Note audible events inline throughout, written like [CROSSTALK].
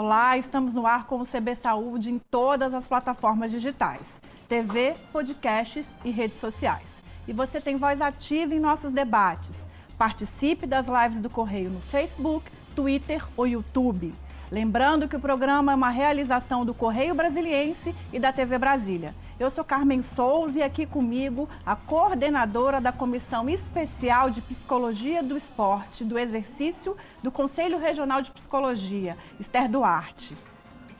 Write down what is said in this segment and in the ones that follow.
Olá, estamos no ar com o CB Saúde em todas as plataformas digitais, TV, podcasts e redes sociais. E você tem voz ativa em nossos debates. Participe das lives do Correio no Facebook, Twitter ou YouTube. Lembrando que o programa é uma realização do Correio Brasiliense e da TV Brasília. Eu sou Carmen Souza e aqui comigo a coordenadora da Comissão Especial de Psicologia do Esporte do Exercício do Conselho Regional de Psicologia, Esther Duarte.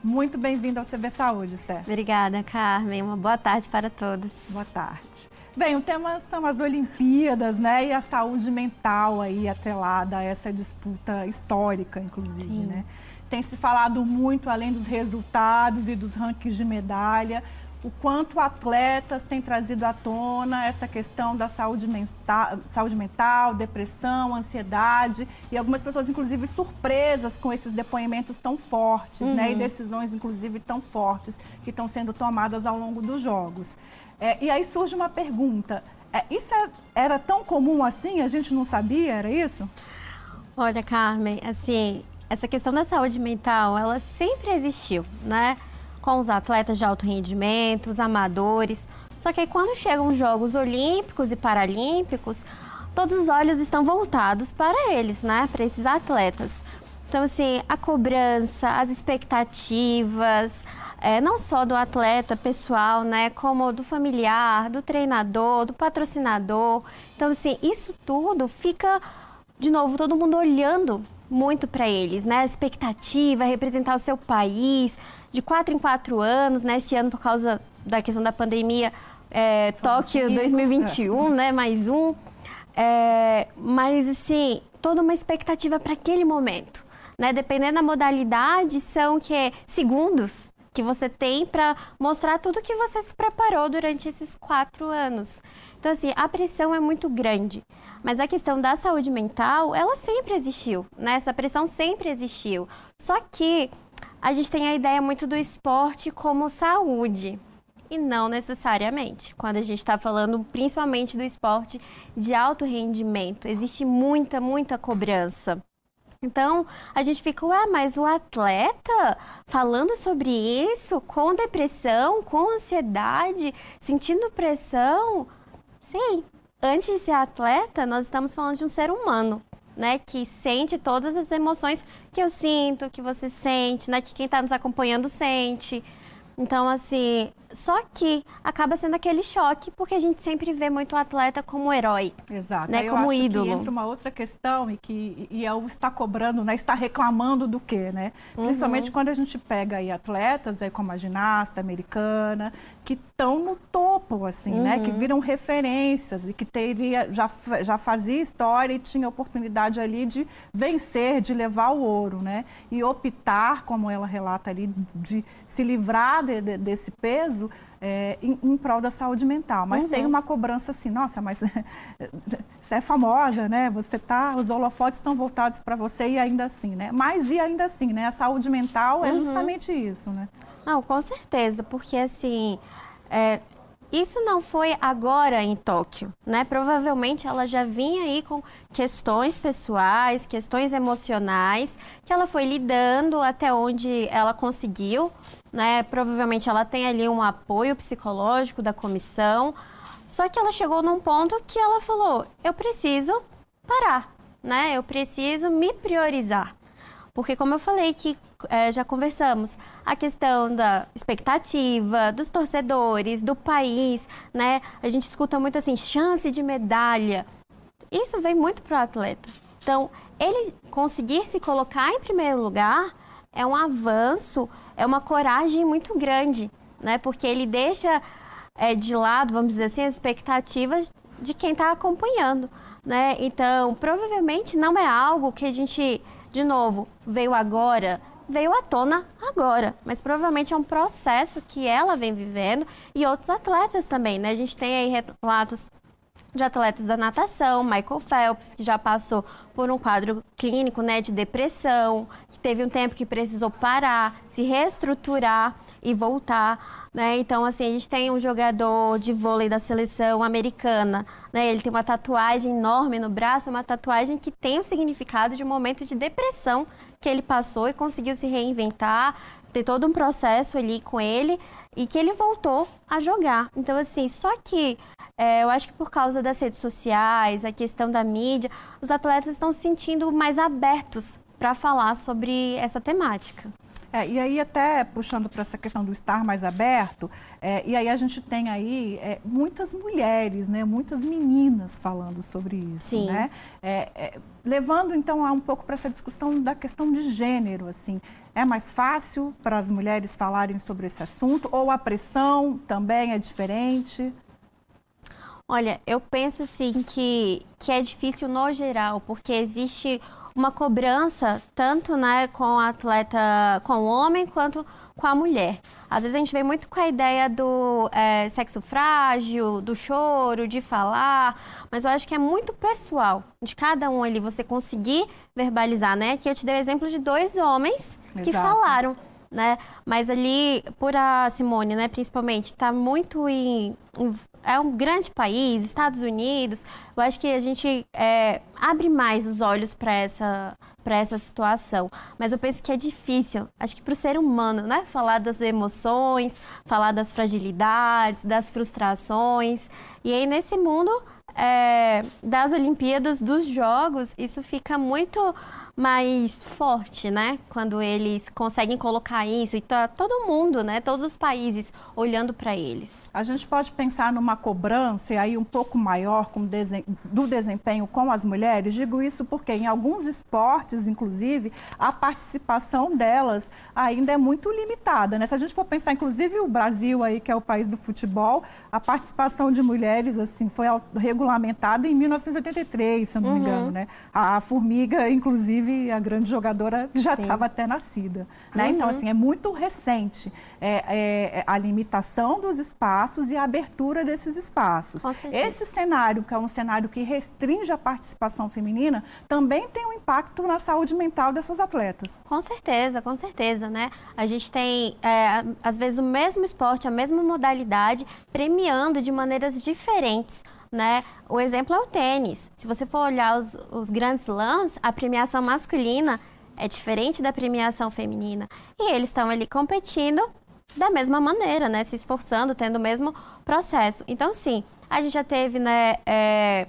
Muito bem-vinda ao CB Saúde, Esther. Obrigada, Carmen. Uma boa tarde para todos. Boa tarde. Bem, o tema são as Olimpíadas, né? E a saúde mental aí atrelada a essa disputa histórica, inclusive, Sim. né? Tem se falado muito, além dos resultados e dos rankings de medalha, o quanto atletas têm trazido à tona essa questão da saúde mental, saúde mental, depressão, ansiedade e algumas pessoas, inclusive, surpresas com esses depoimentos tão fortes, uhum. né? E uhum. decisões, inclusive, tão fortes que estão sendo tomadas ao longo dos jogos. É, e aí surge uma pergunta: é, isso é, era tão comum assim? A gente não sabia? Era isso? Olha, Carmen, assim, essa questão da saúde mental, ela sempre existiu, né? com os atletas de alto rendimento, os amadores. Só que aí quando chegam os Jogos Olímpicos e Paralímpicos, todos os olhos estão voltados para eles, né? Para esses atletas. Então, assim, a cobrança, as expectativas, é, não só do atleta pessoal, né? Como do familiar, do treinador, do patrocinador. Então, assim, isso tudo fica, de novo, todo mundo olhando muito para eles, né? A expectativa, representar o seu país, de quatro em quatro anos, né? Esse ano, por causa da questão da pandemia, é, Tóquio 2021, né? Mais um. É, mas, assim, toda uma expectativa para aquele momento. Né? Dependendo da modalidade, são que segundos que você tem para mostrar tudo que você se preparou durante esses quatro anos. Então, assim, a pressão é muito grande. Mas a questão da saúde mental, ela sempre existiu, né? Essa pressão sempre existiu. Só que a gente tem a ideia muito do esporte como saúde. E não necessariamente. Quando a gente está falando principalmente do esporte de alto rendimento, existe muita, muita cobrança. Então, a gente fica, ué, mas o atleta falando sobre isso, com depressão, com ansiedade, sentindo pressão. Sim, antes de ser atleta, nós estamos falando de um ser humano né, que sente todas as emoções que eu sinto, que você sente, né, que quem está nos acompanhando sente. Então, assim, só que acaba sendo aquele choque, porque a gente sempre vê muito o atleta como herói. Exato. Né? Eu como acho ídolo. Que entra uma outra questão e que e é o está cobrando, né? Está reclamando do quê, né? Uhum. Principalmente quando a gente pega aí atletas, aí como a ginasta americana, que estão no topo, assim, uhum. né? Que uhum. viram referências e que teria, já, já fazia história e tinha oportunidade ali de vencer, de levar o ouro, né? E optar, como ela relata ali, de se livrar de, de, desse peso é, em, em, prol da saúde mental. Mas uhum. tem uma cobrança assim, nossa, mas [LAUGHS] você é famosa, né? Você tá, os holofotes estão voltados para você e ainda assim, né? Mas e ainda assim, né? A saúde mental é uhum. justamente isso, né? Não, com certeza, porque assim, é, isso não foi agora em Tóquio, né? Provavelmente ela já vinha aí com questões pessoais, questões emocionais, que ela foi lidando até onde ela conseguiu, né? Provavelmente ela tem ali um apoio psicológico da comissão. Só que ela chegou num ponto que ela falou: "Eu preciso parar, né? Eu preciso me priorizar". Porque como eu falei que é, já conversamos, a questão da expectativa, dos torcedores, do país, né? A gente escuta muito assim, chance de medalha. Isso vem muito para o atleta. Então, ele conseguir se colocar em primeiro lugar é um avanço, é uma coragem muito grande, né? Porque ele deixa é, de lado, vamos dizer assim, as expectativas de quem está acompanhando, né? Então, provavelmente não é algo que a gente, de novo, veio agora, veio à tona agora, mas provavelmente é um processo que ela vem vivendo e outros atletas também, né? A gente tem aí relatos de atletas da natação, Michael Phelps, que já passou por um quadro clínico, né, de depressão, que teve um tempo que precisou parar, se reestruturar. e voltar, né? Então, assim, a gente tem um jogador de vôlei da seleção americana, né? Ele tem uma tatuagem enorme no braço, uma tatuagem que tem o significado de um momento de depressão que ele passou e conseguiu se reinventar, ter todo um processo ali com ele e que ele voltou a jogar. Então, assim, só que é, eu acho que por causa das redes sociais, a questão da mídia, os atletas estão se sentindo mais abertos para falar sobre essa temática. É, e aí até puxando para essa questão do estar mais aberto, é, e aí a gente tem aí é, muitas mulheres, né, muitas meninas falando sobre isso, Sim. né? É, é, levando então a um pouco para essa discussão da questão de gênero, assim, é mais fácil para as mulheres falarem sobre esse assunto ou a pressão também é diferente? Olha, eu penso sim que, que é difícil no geral, porque existe uma cobrança tanto né, com o atleta, com o homem, quanto com a mulher. Às vezes a gente vem muito com a ideia do é, sexo frágil, do choro, de falar, mas eu acho que é muito pessoal de cada um ali você conseguir verbalizar, né? Que eu te dei o exemplo de dois homens que Exato. falaram né? Mas ali, por a Simone, né, principalmente, está muito em, em, É um grande país, Estados Unidos. Eu acho que a gente é, abre mais os olhos para essa para essa situação. Mas eu penso que é difícil, acho que para o ser humano, né? Falar das emoções, falar das fragilidades, das frustrações. E aí, nesse mundo é, das Olimpíadas, dos Jogos, isso fica muito mais forte, né? Quando eles conseguem colocar isso e tá todo mundo, né? Todos os países olhando para eles. A gente pode pensar numa cobrança aí um pouco maior do desempenho com as mulheres. Digo isso porque em alguns esportes, inclusive, a participação delas ainda é muito limitada, né? Se a gente for pensar, inclusive o Brasil aí que é o país do futebol, a participação de mulheres assim foi regulamentada em 1983, se eu não uhum. me engano, né? A formiga, inclusive inclusive a grande jogadora já estava até nascida. Né? Uhum. Então, assim, é muito recente é, é, a limitação dos espaços e a abertura desses espaços. Esse cenário, que é um cenário que restringe a participação feminina, também tem um impacto na saúde mental dessas atletas. Com certeza, com certeza, né? A gente tem, é, às vezes, o mesmo esporte, a mesma modalidade, premiando de maneiras diferentes né? O exemplo é o tênis. Se você for olhar os, os grandes lãs, a premiação masculina é diferente da premiação feminina. E eles estão ali competindo da mesma maneira, né? Se esforçando, tendo o mesmo processo. Então, sim, a gente já teve, né? É,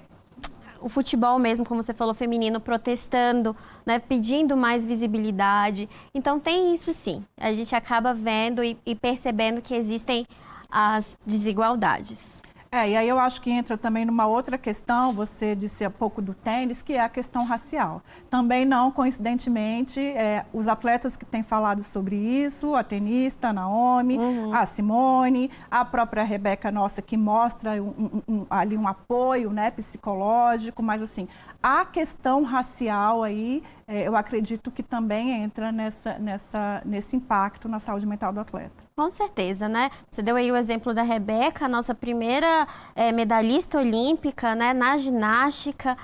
o futebol mesmo, como você falou, feminino, protestando, né, pedindo mais visibilidade. Então tem isso sim. A gente acaba vendo e, e percebendo que existem as desigualdades. É, e aí eu acho que entra também numa outra questão, você disse há pouco do tênis, que é a questão racial. Também não, coincidentemente, é, os atletas que têm falado sobre isso, a tenista, a Naomi, uhum. a Simone, a própria Rebeca Nossa, que mostra um, um, um, ali um apoio né, psicológico, mas assim, a questão racial aí, é, eu acredito que também entra nessa, nessa, nesse impacto na saúde mental do atleta. Com certeza, né? Você deu aí o exemplo da Rebeca, nossa primeira é, medalhista olímpica, né, na ginástica,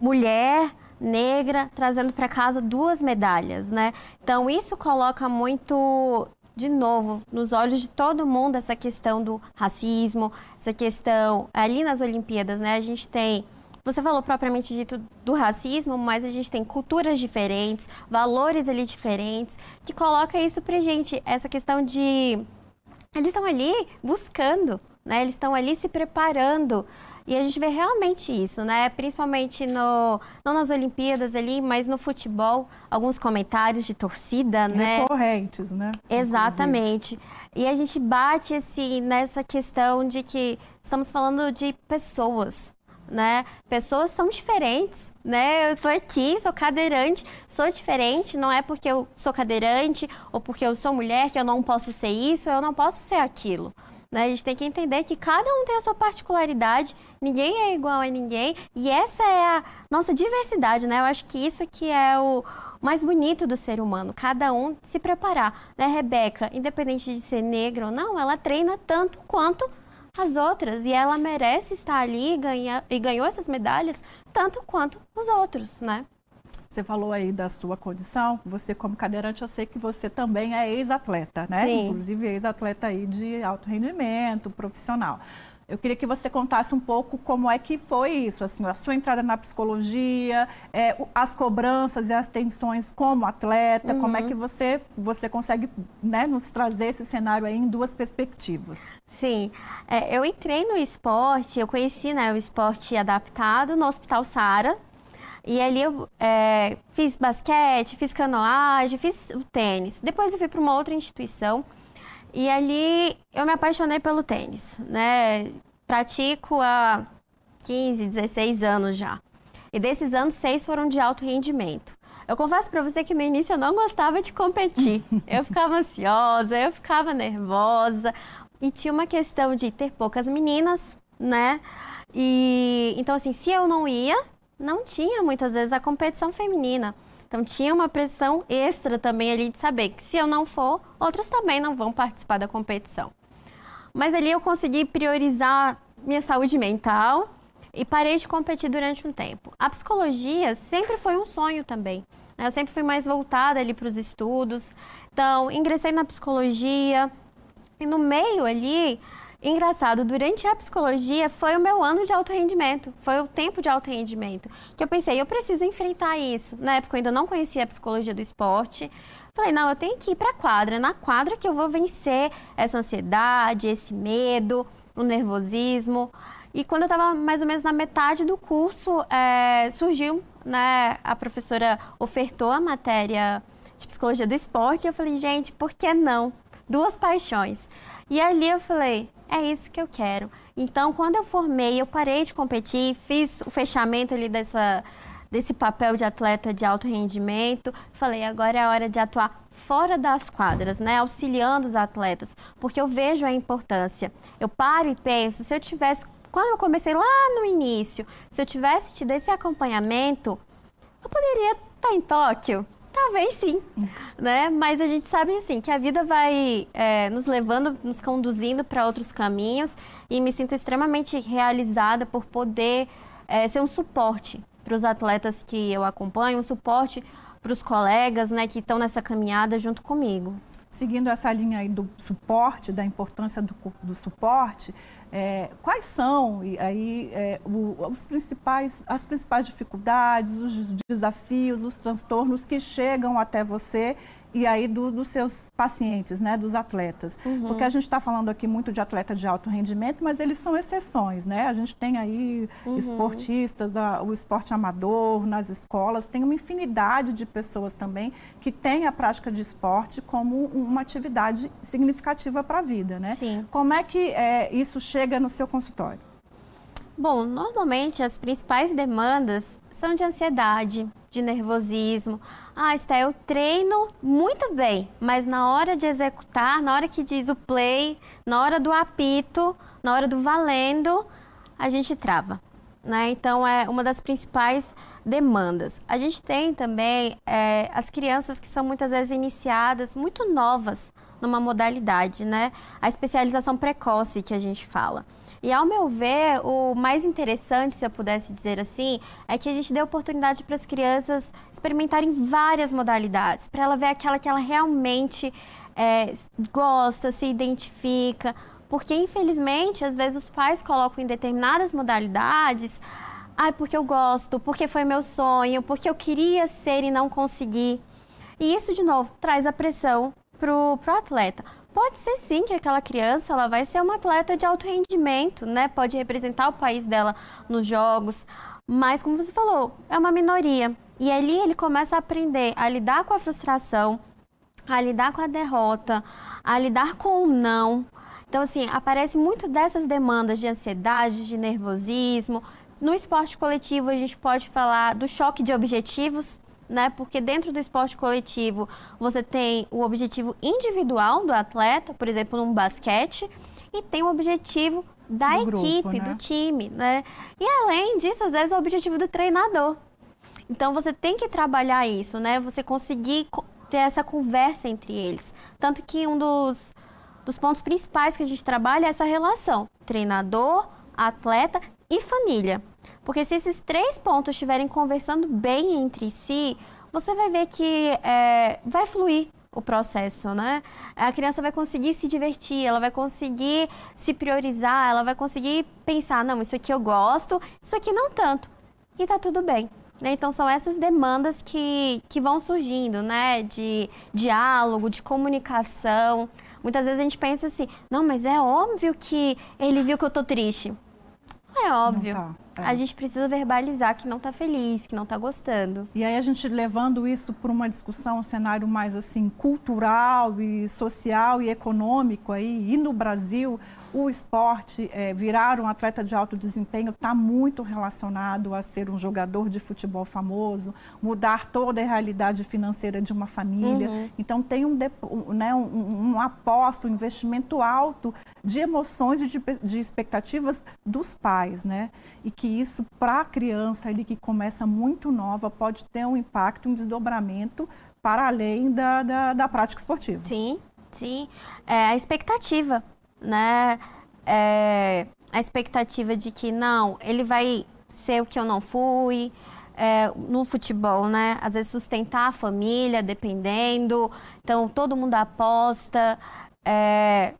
mulher negra, trazendo para casa duas medalhas, né? Então isso coloca muito de novo, nos olhos de todo mundo essa questão do racismo, essa questão ali nas Olimpíadas, né? A gente tem você falou propriamente dito do racismo, mas a gente tem culturas diferentes, valores ali diferentes, que coloca isso pra gente, essa questão de. Eles estão ali buscando, né? Eles estão ali se preparando. E a gente vê realmente isso, né? Principalmente no, não nas Olimpíadas ali, mas no futebol, alguns comentários de torcida, né? Recorrentes, né? Exatamente. Inclusive. E a gente bate assim nessa questão de que estamos falando de pessoas, né? Pessoas são diferentes, né? Eu estou aqui, sou cadeirante, sou diferente, não é porque eu sou cadeirante ou porque eu sou mulher que eu não posso ser isso, eu não posso ser aquilo. Né? A gente tem que entender que cada um tem a sua particularidade, ninguém é igual a ninguém, e essa é a nossa diversidade, né? Eu acho que isso que é o mais bonito do ser humano, cada um se preparar, né? Rebeca, independente de ser negra ou não, ela treina tanto quanto as outras. E ela merece estar ali e, ganha, e ganhou essas medalhas tanto quanto os outros, né? Você falou aí da sua condição, você como cadeirante, eu sei que você também é ex-atleta, né? Sim. Inclusive ex-atleta aí de alto rendimento, profissional. Eu queria que você contasse um pouco como é que foi isso, assim, a sua entrada na psicologia, é, as cobranças e as tensões como atleta, uhum. como é que você, você consegue né, nos trazer esse cenário aí em duas perspectivas. Sim, é, eu entrei no esporte, eu conheci né, o esporte adaptado no Hospital Sara, e ali eu é, fiz basquete, fiz canoagem, fiz o tênis. Depois eu fui para uma outra instituição e ali eu me apaixonei pelo tênis, né? Pratico há 15, 16 anos já. E desses anos, seis foram de alto rendimento. Eu confesso para você que no início eu não gostava de competir. [LAUGHS] Eu ficava ansiosa, eu ficava nervosa. E tinha uma questão de ter poucas meninas, né? E então assim, se eu não ia, não tinha muitas vezes a competição feminina. Então tinha uma pressão extra também ali de saber que se eu não for, outras também não vão participar da competição. Mas ali eu consegui priorizar minha saúde mental e parei de competir durante um tempo. A psicologia sempre foi um sonho também. Né? Eu sempre fui mais voltada ali para os estudos. Então, ingressei na psicologia e no meio ali Engraçado, durante a psicologia foi o meu ano de alto rendimento, foi o tempo de alto rendimento, que eu pensei, eu preciso enfrentar isso. Na época eu ainda não conhecia a psicologia do esporte. Falei, não, eu tenho que ir para a quadra, na quadra que eu vou vencer essa ansiedade, esse medo, o nervosismo. E quando eu estava mais ou menos na metade do curso, é, surgiu, né, a professora ofertou a matéria de psicologia do esporte, e eu falei, gente, por que não? Duas paixões. E ali eu falei, é isso que eu quero. Então, quando eu formei, eu parei de competir, fiz o fechamento ali dessa, desse papel de atleta de alto rendimento. Falei, agora é a hora de atuar fora das quadras, né, auxiliando os atletas, porque eu vejo a importância. Eu paro e penso, se eu tivesse, quando eu comecei lá no início, se eu tivesse tido esse acompanhamento, eu poderia estar em Tóquio, Talvez sim, né? Mas a gente sabe assim que a vida vai é, nos levando, nos conduzindo para outros caminhos e me sinto extremamente realizada por poder é, ser um suporte para os atletas que eu acompanho, um suporte para os colegas, né, que estão nessa caminhada junto comigo. Seguindo essa linha aí do suporte, da importância do, do suporte, é, quais são aí é, o, os principais, as principais dificuldades, os desafios, os transtornos que chegam até você e aí do, dos seus pacientes, né, dos atletas. Uhum. Porque a gente está falando aqui muito de atleta de alto rendimento, mas eles são exceções, né? A gente tem aí uhum. esportistas, a, o esporte amador nas escolas, tem uma infinidade de pessoas também que têm a prática de esporte como uma atividade significativa para a vida, né? Sim. Como é que é, isso chega no seu consultório? Bom, normalmente as principais demandas são de ansiedade, de nervosismo. Ah, está eu treino muito bem, mas na hora de executar, na hora que diz o play, na hora do apito, na hora do valendo, a gente trava. Né? Então, é uma das principais demandas. A gente tem também é, as crianças que são muitas vezes iniciadas muito novas numa modalidade, né? A especialização precoce que a gente fala. E ao meu ver, o mais interessante, se eu pudesse dizer assim, é que a gente dê oportunidade para as crianças experimentarem várias modalidades, para ela ver aquela que ela realmente é, gosta, se identifica. Porque, infelizmente, às vezes os pais colocam em determinadas modalidades Ai, ah, porque eu gosto, porque foi meu sonho, porque eu queria ser e não consegui. E isso, de novo, traz a pressão pro, pro atleta. Pode ser sim que aquela criança ela vai ser uma atleta de alto rendimento, né? Pode representar o país dela nos jogos, mas como você falou, é uma minoria. E ali ele começa a aprender a lidar com a frustração, a lidar com a derrota, a lidar com o não. Então, assim, aparece muito dessas demandas de ansiedade, de nervosismo. No esporte coletivo, a gente pode falar do choque de objetivos, né? Porque dentro do esporte coletivo você tem o objetivo individual do atleta, por exemplo, num basquete, e tem o objetivo da do equipe, grupo, né? do time, né? E além disso, às vezes é o objetivo do treinador. Então você tem que trabalhar isso, né? Você conseguir ter essa conversa entre eles. Tanto que um dos, dos pontos principais que a gente trabalha é essa relação treinador, atleta e família. Porque se esses três pontos estiverem conversando bem entre si, você vai ver que é, vai fluir o processo, né? A criança vai conseguir se divertir, ela vai conseguir se priorizar, ela vai conseguir pensar, não, isso aqui eu gosto, isso aqui não tanto. E tá tudo bem. Né? Então são essas demandas que, que vão surgindo, né? De diálogo, de comunicação. Muitas vezes a gente pensa assim, não, mas é óbvio que ele viu que eu tô triste. É óbvio. Tá, é. A gente precisa verbalizar que não está feliz, que não está gostando. E aí a gente levando isso para uma discussão, um cenário mais assim cultural e social e econômico aí, e no Brasil o esporte, é, virar um atleta de alto desempenho está muito relacionado a ser um jogador de futebol famoso, mudar toda a realidade financeira de uma família. Uhum. Então tem um, né, um, um aposto, um investimento alto de emoções e de, de expectativas dos pais, né? E que isso, para a criança ali que começa muito nova, pode ter um impacto, um desdobramento para além da, da, da prática esportiva. Sim, sim. É a expectativa né? É, a expectativa de que não, ele vai ser o que eu não fui. É, no futebol, né? Às vezes sustentar a família, dependendo. Então, todo mundo aposta. É,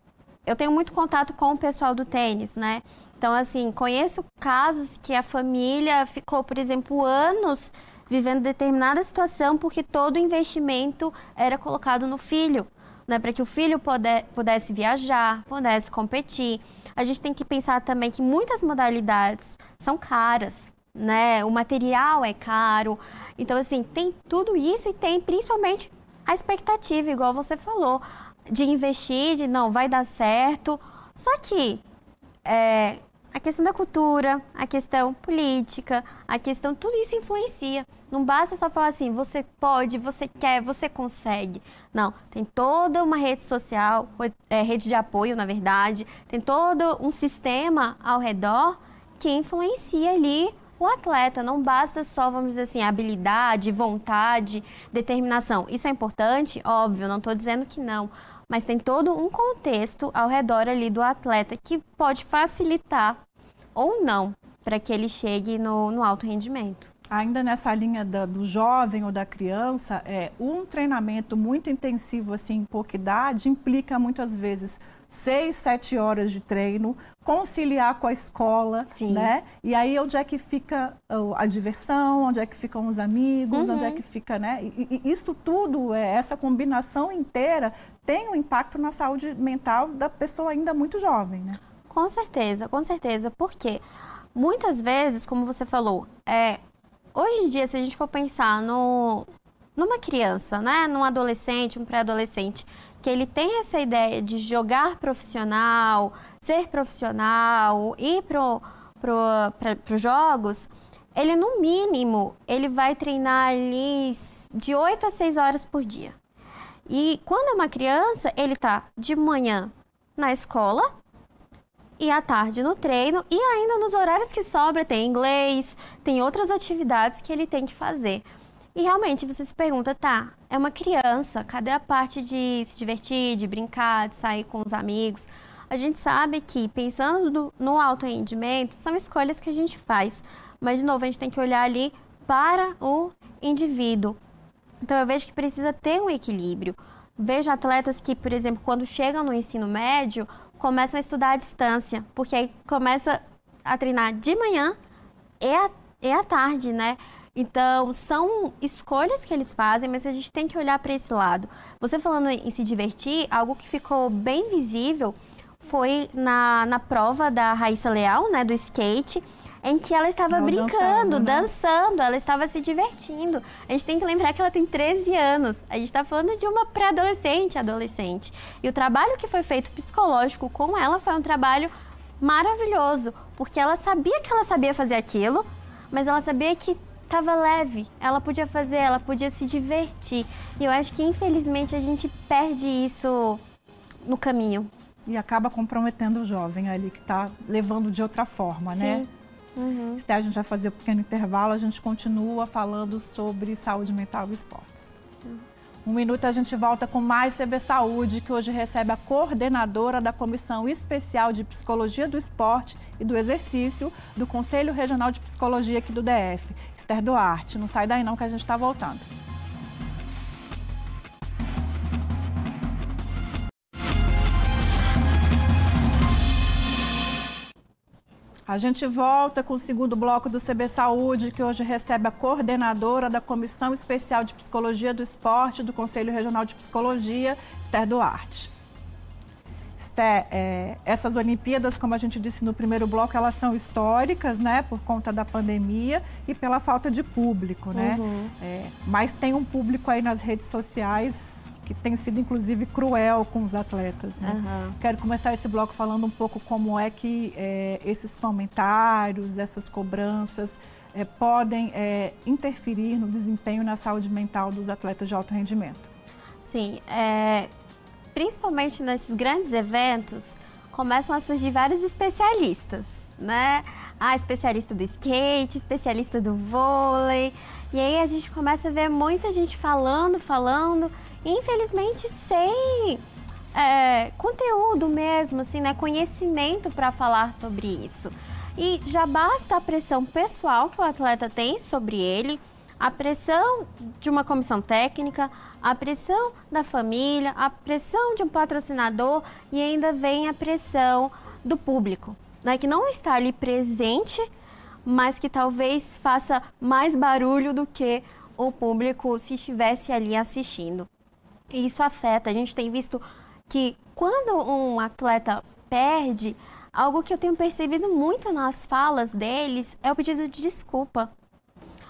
eu tenho muito contato com o pessoal do tênis, né? Então, assim, conheço casos que a família ficou, por exemplo, anos vivendo determinada situação porque todo o investimento era colocado no filho né, para que o filho puder, pudesse viajar, pudesse competir. A gente tem que pensar também que muitas modalidades são caras, né? O material é caro. Então, assim, tem tudo isso e tem principalmente a expectativa, igual você falou, de investir, de não, vai dar certo. Só que é, a questão da cultura, a questão política, a questão, tudo isso influencia. Não basta só falar assim, você pode, você quer, você consegue. Não, tem toda uma rede social, é, rede de apoio, na verdade, tem todo um sistema ao redor que influencia ali o atleta. Não basta só, vamos dizer assim, habilidade, vontade, determinação. Isso é importante? Óbvio, não estou dizendo que não mas tem todo um contexto ao redor ali do atleta que pode facilitar ou não para que ele chegue no, no alto rendimento. Ainda nessa linha da, do jovem ou da criança, é, um treinamento muito intensivo assim, em pouca idade implica muitas vezes seis, sete horas de treino, conciliar com a escola, Sim. né? E aí onde é que fica a diversão, onde é que ficam os amigos, uhum. onde é uhum. que fica, né? E, e, isso tudo, é, essa combinação inteira tem um impacto na saúde mental da pessoa ainda muito jovem, né? Com certeza, com certeza. Porque muitas vezes, como você falou, é, hoje em dia, se a gente for pensar no, numa criança, né, num adolescente, um pré-adolescente, que ele tem essa ideia de jogar profissional, ser profissional, ir para pro, os jogos, ele no mínimo, ele vai treinar ali de 8 a 6 horas por dia. E quando é uma criança, ele tá de manhã na escola e à tarde no treino e ainda nos horários que sobra tem inglês, tem outras atividades que ele tem que fazer. E realmente você se pergunta, tá, é uma criança, cadê a parte de se divertir, de brincar, de sair com os amigos? A gente sabe que pensando no alto rendimento, são escolhas que a gente faz, mas de novo a gente tem que olhar ali para o indivíduo. Então eu vejo que precisa ter um equilíbrio. Vejo atletas que, por exemplo, quando chegam no ensino médio, começam a estudar à distância, porque aí começa a treinar de manhã e e à tarde, né? Então, são escolhas que eles fazem, mas a gente tem que olhar para esse lado. Você falando em se divertir, algo que ficou bem visível foi na, na prova da Raíssa Leal, né, do skate, em que ela estava ela brincando, dançando, né? dançando, ela estava se divertindo. A gente tem que lembrar que ela tem 13 anos. A gente está falando de uma pré-adolescente, adolescente. E o trabalho que foi feito psicológico com ela foi um trabalho maravilhoso, porque ela sabia que ela sabia fazer aquilo, mas ela sabia que estava leve, ela podia fazer, ela podia se divertir. E eu acho que infelizmente a gente perde isso no caminho. E acaba comprometendo o jovem ali que está levando de outra forma, né? Sim. né? Uhum. a gente vai fazer um pequeno intervalo, a gente continua falando sobre saúde mental e esportes. Uhum. Um minuto a gente volta com mais CB Saúde, que hoje recebe a coordenadora da Comissão Especial de Psicologia do Esporte e do Exercício do Conselho Regional de Psicologia aqui do DF, Esther Duarte. Não sai daí não que a gente está voltando. A gente volta com o segundo bloco do CB Saúde, que hoje recebe a coordenadora da Comissão Especial de Psicologia do Esporte do Conselho Regional de Psicologia, Esther Duarte. Esther, é, essas Olimpíadas, como a gente disse no primeiro bloco, elas são históricas, né, por conta da pandemia e pela falta de público, né? Uhum. É, mas tem um público aí nas redes sociais que tem sido inclusive cruel com os atletas. Né? Uhum. Quero começar esse bloco falando um pouco como é que é, esses comentários, essas cobranças é, podem é, interferir no desempenho na saúde mental dos atletas de alto rendimento. Sim, é, principalmente nesses grandes eventos começam a surgir vários especialistas, né? Ah, especialista do skate, especialista do vôlei. E aí a gente começa a ver muita gente falando, falando, infelizmente sem é, conteúdo mesmo, assim, né? Conhecimento para falar sobre isso. E já basta a pressão pessoal que o atleta tem sobre ele, a pressão de uma comissão técnica, a pressão da família, a pressão de um patrocinador e ainda vem a pressão do público, né? Que não está ali presente, mas que talvez faça mais barulho do que o público se estivesse ali assistindo. E isso afeta. A gente tem visto que quando um atleta perde, algo que eu tenho percebido muito nas falas deles é o pedido de desculpa.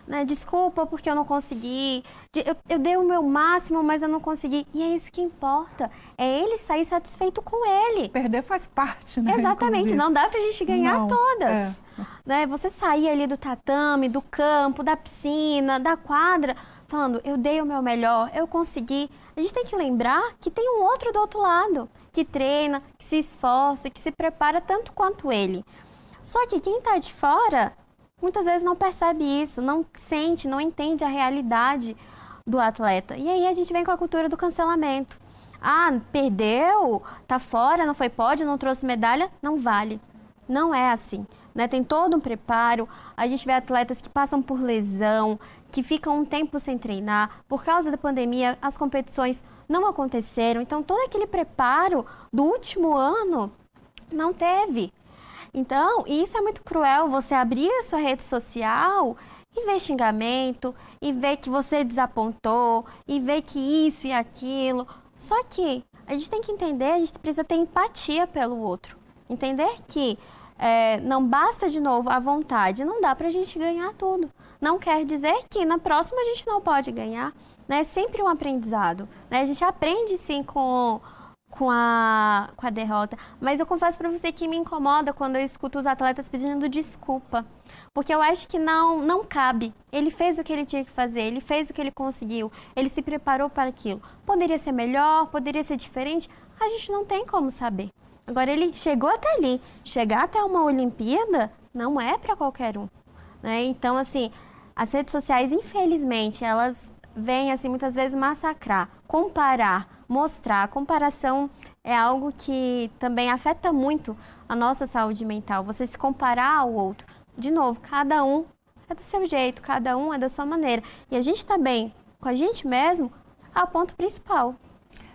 Né? Desculpa porque eu não consegui. Eu, eu, dei o meu máximo, mas eu não consegui. E é isso que importa. É ele sair satisfeito com ele. Perder faz parte, né? Exatamente. Inclusive. Não dá pra gente ganhar não, todas. É. Né? Você sair ali do tatame, do campo, da piscina, da quadra, falando, eu dei o meu melhor, eu consegui a gente tem que lembrar que tem um outro do outro lado, que treina, que se esforça, que se prepara tanto quanto ele. Só que quem está de fora muitas vezes não percebe isso, não sente, não entende a realidade do atleta. E aí a gente vem com a cultura do cancelamento. Ah, perdeu, tá fora, não foi pódio, não trouxe medalha, não vale. Não é assim. Né? Tem todo um preparo. A gente vê atletas que passam por lesão, que ficam um tempo sem treinar. Por causa da pandemia, as competições não aconteceram. Então, todo aquele preparo do último ano não teve. Então, isso é muito cruel, você abrir a sua rede social e ver xingamento, e ver que você desapontou, e ver que isso e aquilo. Só que a gente tem que entender, a gente precisa ter empatia pelo outro. Entender que é, não basta de novo a vontade, não dá para a gente ganhar tudo. Não quer dizer que na próxima a gente não pode ganhar. Né? É sempre um aprendizado. Né? A gente aprende sim com, com, a, com a derrota. Mas eu confesso para você que me incomoda quando eu escuto os atletas pedindo desculpa. Porque eu acho que não, não cabe. Ele fez o que ele tinha que fazer, ele fez o que ele conseguiu, ele se preparou para aquilo. Poderia ser melhor, poderia ser diferente, a gente não tem como saber. Agora, ele chegou até ali. Chegar até uma Olimpíada não é para qualquer um. Né? Então, assim, as redes sociais, infelizmente, elas vêm, assim, muitas vezes massacrar, comparar, mostrar. A comparação é algo que também afeta muito a nossa saúde mental. Você se comparar ao outro. De novo, cada um é do seu jeito, cada um é da sua maneira. E a gente está bem com a gente mesmo é o ponto principal.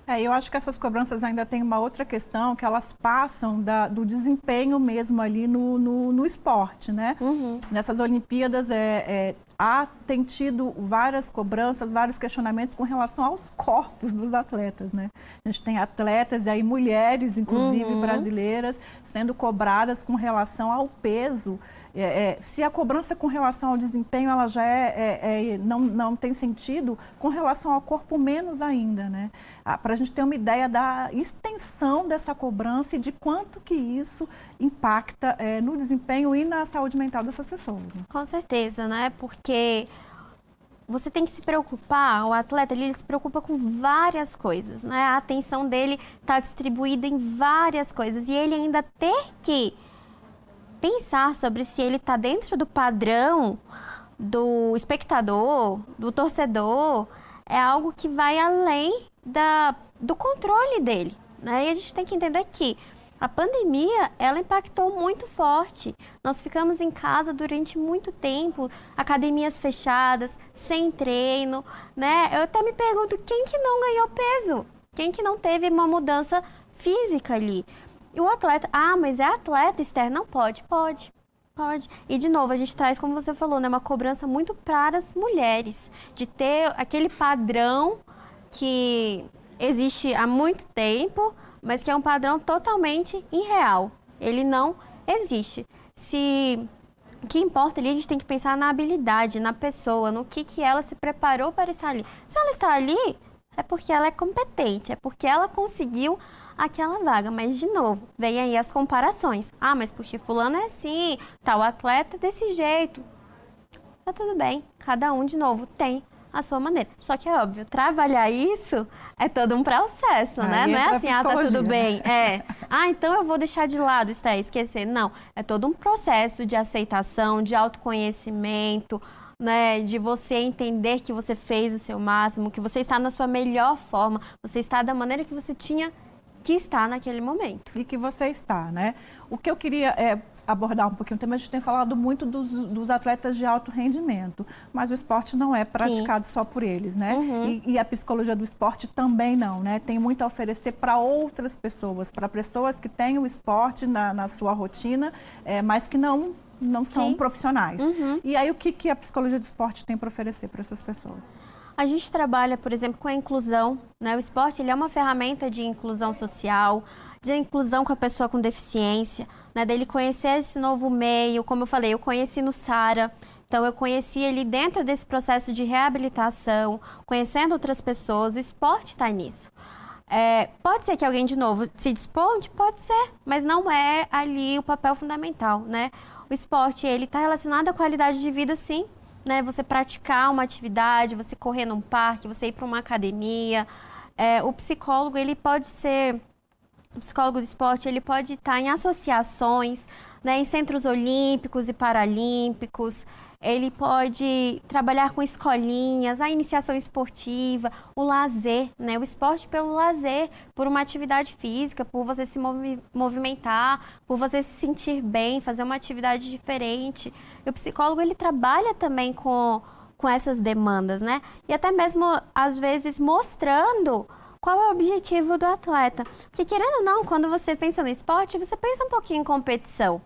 É, eu acho que essas cobranças ainda tem uma outra questão, que elas passam da, do desempenho mesmo ali no, no, no esporte, né? Uhum. Nessas Olimpíadas é, é, há, tem tido várias cobranças, vários questionamentos com relação aos corpos dos atletas, né? A gente tem atletas e aí mulheres, inclusive uhum. brasileiras, sendo cobradas com relação ao peso é, é, se a cobrança com relação ao desempenho ela já é, é, é não, não tem sentido, com relação ao corpo menos ainda, né? Ah, Para a gente ter uma ideia da extensão dessa cobrança e de quanto que isso impacta é, no desempenho e na saúde mental dessas pessoas. Né? Com certeza, né? Porque você tem que se preocupar, o atleta ele, ele se preocupa com várias coisas, né? A atenção dele está distribuída em várias coisas e ele ainda ter que pensar sobre se ele está dentro do padrão do espectador, do torcedor, é algo que vai além da, do controle dele. Né? E a gente tem que entender que a pandemia, ela impactou muito forte. Nós ficamos em casa durante muito tempo, academias fechadas, sem treino, né? Eu até me pergunto quem que não ganhou peso? Quem que não teve uma mudança física ali? E o atleta, ah, mas é atleta externo? Não pode, pode. Pode. E de novo, a gente traz, como você falou, né, uma cobrança muito para as mulheres, de ter aquele padrão que existe há muito tempo, mas que é um padrão totalmente irreal. Ele não existe. Se o que importa ali, a gente tem que pensar na habilidade, na pessoa, no que, que ela se preparou para estar ali. Se ela está ali, é porque ela é competente, é porque ela conseguiu aquela vaga. Mas, de novo, vem aí as comparações. Ah, mas porque fulano é assim, tal atleta é desse jeito. Tá tudo bem, cada um, de novo, tem a sua maneira. Só que é óbvio, trabalhar isso é todo um processo, né? Não é assim, ah, tá tudo bem. Né? É. Ah, então eu vou deixar de lado, está esquecer. Não, é todo um processo de aceitação, de autoconhecimento, né, de você entender que você fez o seu máximo, que você está na sua melhor forma, você está da maneira que você tinha que estar naquele momento. E que você está, né? O que eu queria é, abordar um pouquinho o tema, a gente tem falado muito dos, dos, atletas de alto rendimento, mas o esporte não é praticado Sim. só por eles, né? Uhum. E, e, a psicologia do esporte também não, né? Tem muito a oferecer para outras pessoas, para pessoas que têm o esporte na, na sua rotina, é, mas que não não são Sim. profissionais. Uhum. E aí o que, que a psicologia do esporte tem para oferecer para essas pessoas? A gente trabalha, por exemplo, com a inclusão. Né? O esporte ele é uma ferramenta de inclusão social, de inclusão com a pessoa com deficiência, né? dele conhecer esse novo meio. Como eu falei, eu conheci no Sara. Então, eu conheci ele dentro desse processo de reabilitação, conhecendo outras pessoas. O esporte está nisso. É, pode ser que alguém, de novo, se desponte? Pode ser, mas não é ali o papel fundamental, né? O esporte, ele está relacionado à qualidade de vida, sim, né? Você praticar uma atividade, você correr num parque, você ir para uma academia. É, o psicólogo, ele pode ser... O psicólogo do esporte, ele pode estar em associações, né, em centros olímpicos e paralímpicos, ele pode trabalhar com escolinhas, a iniciação esportiva, o lazer, né? O esporte pelo lazer, por uma atividade física, por você se movi movimentar, por você se sentir bem, fazer uma atividade diferente. E o psicólogo ele trabalha também com, com essas demandas, né? E até mesmo às vezes mostrando qual é o objetivo do atleta. Porque querendo ou não, quando você pensa no esporte, você pensa um pouquinho em competição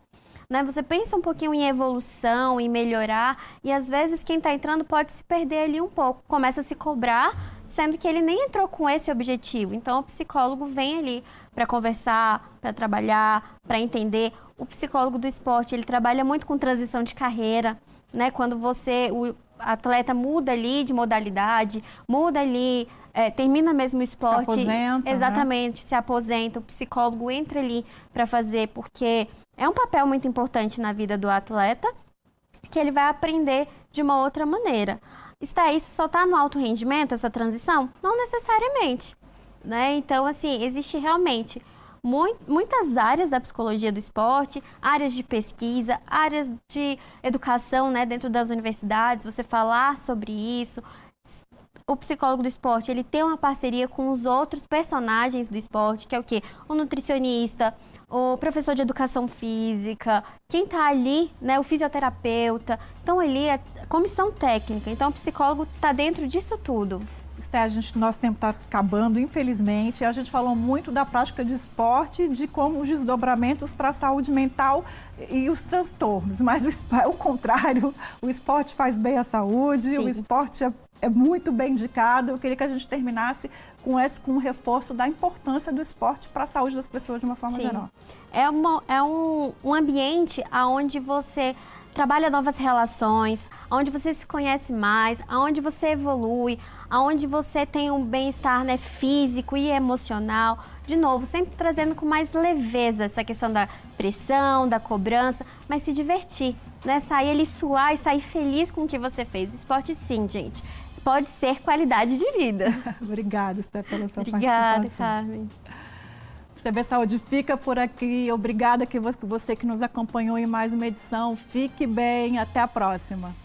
né? Você pensa um pouquinho em evolução, em melhorar, e às vezes quem está entrando pode se perder ali um pouco, começa a se cobrar, sendo que ele nem entrou com esse objetivo. Então o psicólogo vem ali para conversar, para trabalhar, para entender. O psicólogo do esporte, ele trabalha muito com transição de carreira, né? Quando você, o atleta muda ali de modalidade, muda ali é, termina mesmo o esporte. Se aposenta, né? exatamente, né? se aposenta, o psicólogo entra ali para fazer, porque é um papel muito importante na vida do atleta, que ele vai aprender de uma outra maneira. Está isso só está no alto rendimento essa transição? Não necessariamente, né? Então assim existe realmente muitas áreas da psicologia do esporte, áreas de pesquisa, áreas de educação, né, dentro das universidades, você falar sobre isso. O psicólogo do esporte, ele tem uma parceria com os outros personagens do esporte, que é o quê? O nutricionista, o professor de educação física, quem está ali, né, o fisioterapeuta. Então, ali é comissão técnica. Então, o psicólogo está dentro disso tudo. Esté, a gente, nosso tempo está acabando, infelizmente. A gente falou muito da prática de esporte, de como os desdobramentos para a saúde mental e os transtornos. Mas o, é [LAUGHS] o contrário, o esporte faz bem à saúde, Sim. o esporte é é muito bem indicado. Eu queria que a gente terminasse com esse com um reforço da importância do esporte para a saúde das pessoas de uma forma Sim. geral. É, uma, é um, um ambiente onde você trabalha novas relações, onde você se conhece mais, onde você evolui, onde você tem um bem-estar né, físico e emocional. De novo, sempre trazendo com mais leveza essa questão da pressão, da cobrança, mas se divertir, né? Sair ali suar e sair feliz com o que você fez. O esporte, sim, gente pode ser qualidade de vida. [LAUGHS] Obrigada, Esther, pela sua Obrigada, Carmen. CB Saúde fica por aqui. Obrigada que você que nos acompanhou em mais uma edição. Fique bem. Até a próxima.